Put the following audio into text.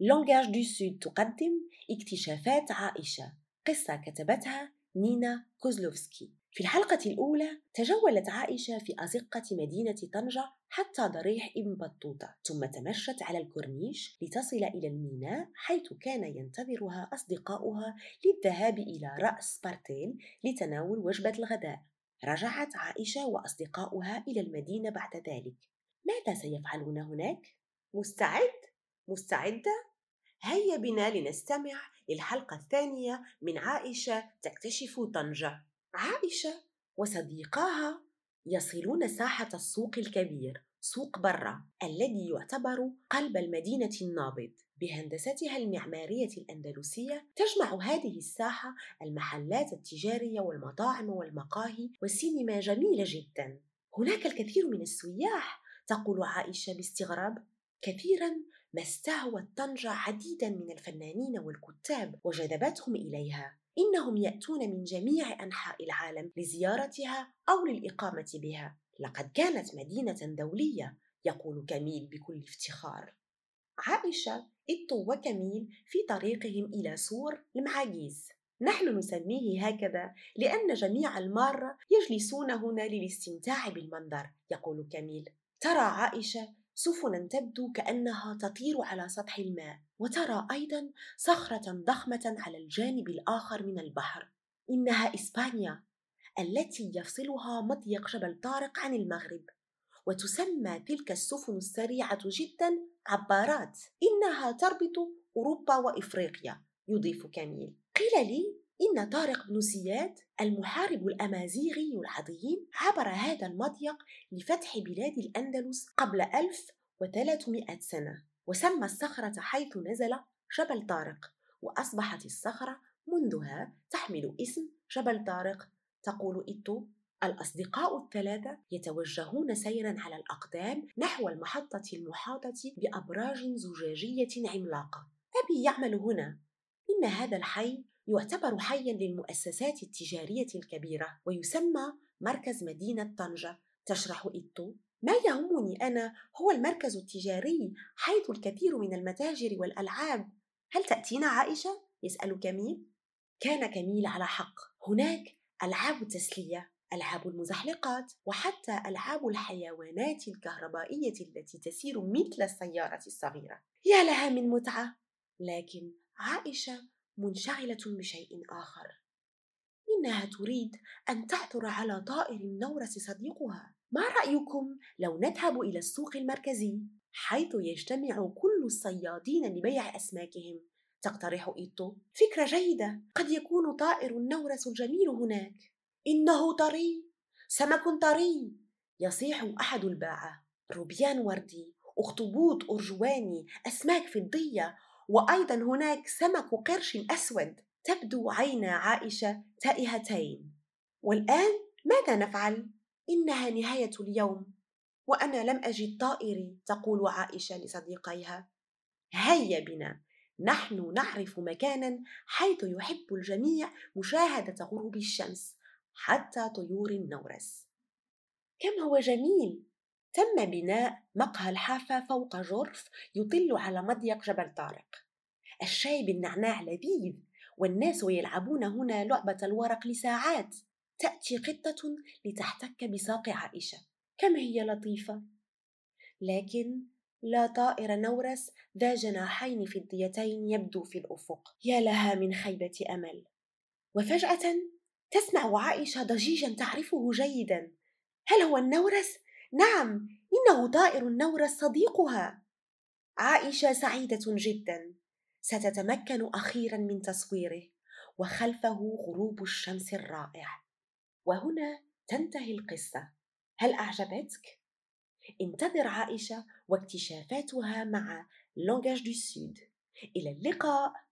Langages du Sud تقدم اكتشافات عائشة قصة كتبتها نينا كوزلوفسكي في الحلقة الأولى تجولت عائشة في أزقة مدينة طنجة حتى ضريح ابن بطوطة ثم تمشت على الكورنيش لتصل إلى الميناء حيث كان ينتظرها أصدقاؤها للذهاب إلى رأس سبارتيل لتناول وجبة الغداء رجعت عائشة وأصدقاؤها إلى المدينة بعد ذلك ماذا سيفعلون هناك؟ مستعد؟ مستعدة؟ هيا بنا لنستمع للحلقة الثانية من عائشة تكتشف طنجة. عائشة وصديقاها يصلون ساحة السوق الكبير سوق برا الذي يعتبر قلب المدينة النابض. بهندستها المعمارية الأندلسية تجمع هذه الساحة المحلات التجارية والمطاعم والمقاهي والسينما جميلة جدا. هناك الكثير من السياح تقول عائشة باستغراب. كثيرا ما استهوت طنجة عديدا من الفنانين والكتاب وجذبتهم إليها. إنهم يأتون من جميع أنحاء العالم لزيارتها أو للإقامة بها. لقد كانت مدينة دولية يقول كميل بكل افتخار. عائشة إيتو وكميل في طريقهم إلى سور المعاجيز. نحن نسميه هكذا لأن جميع المارة يجلسون هنا للاستمتاع بالمنظر يقول كميل. ترى عائشة سفنا تبدو كأنها تطير على سطح الماء وترى أيضا صخرة ضخمة على الجانب الآخر من البحر. إنها إسبانيا التي يفصلها مضيق جبل طارق عن المغرب. وتسمى تلك السفن السريعة جدا عبارات إنها تربط أوروبا وإفريقيا يضيف كميل قيل لي إن طارق بن زياد المحارب الأمازيغي العظيم عبر هذا المضيق لفتح بلاد الأندلس قبل 1300 سنة وسمى الصخرة حيث نزل جبل طارق وأصبحت الصخرة منذها تحمل اسم جبل طارق. تقول إتو الأصدقاء الثلاثة يتوجهون سيرا على الأقدام نحو المحطة المحاطة بأبراج زجاجية عملاقة. أبي يعمل هنا. إن هذا الحي يعتبر حيا للمؤسسات التجارية الكبيرة ويسمى مركز مدينة طنجة. تشرح إيتو ما يهمني أنا هو المركز التجاري حيث الكثير من المتاجر والألعاب. هل تأتينا عائشة؟ يسأل كميل. كان كميل على حق. هناك ألعاب التسلية ألعاب المزحلقات وحتى ألعاب الحيوانات الكهربائية التي تسير مثل السيارة الصغيرة. يا لها من متعة! لكن عائشة منشغلة بشيء آخر إنها تريد أن تعثر على طائر النورس صديقها. ما رأيكم لو نذهب إلى السوق المركزي؟ حيث يجتمع كل الصيادين لبيع أسماكهم. تقترح إيتو؟ فكرة جيدة. قد يكون طائر النورس الجميل هناك. إنه طري. سمك طري. يصيح أحد الباعة. روبيان وردي أخطبوط أرجواني أسماك فضية وأيضا هناك سمك قرش أسود تبدو عينا عائشة تائهتين. والآن ماذا نفعل؟ إنها نهاية اليوم وأنا لم أجد طائري تقول عائشة لصديقيها. هيا بنا نحن نعرف مكانا حيث يحب الجميع مشاهدة غروب الشمس حتى طيور النورس. كم هو جميل! تم بناء مقهى الحافة فوق جرف يطل على مضيق جبل طارق. الشاي بالنعناع لذيذ والناس يلعبون هنا لعبة الورق لساعات. تأتي قطة لتحتك بساق عائشة. كم هي لطيفة؟ لكن لا طائر نورس ذا جناحين فضيتين يبدو في الأفق. يا لها من خيبة أمل. وفجأة تسمع عائشة ضجيجا تعرفه جيدا. هل هو النورس؟ نعم إنه طائر النورس صديقها. عائشة سعيدة جدا. ستتمكن أخيرا من تصويره وخلفه غروب الشمس الرائع. وهنا تنتهي القصة. هل أعجبتك؟ انتظر عائشة واكتشافاتها مع Langages du Sud إلى اللقاء.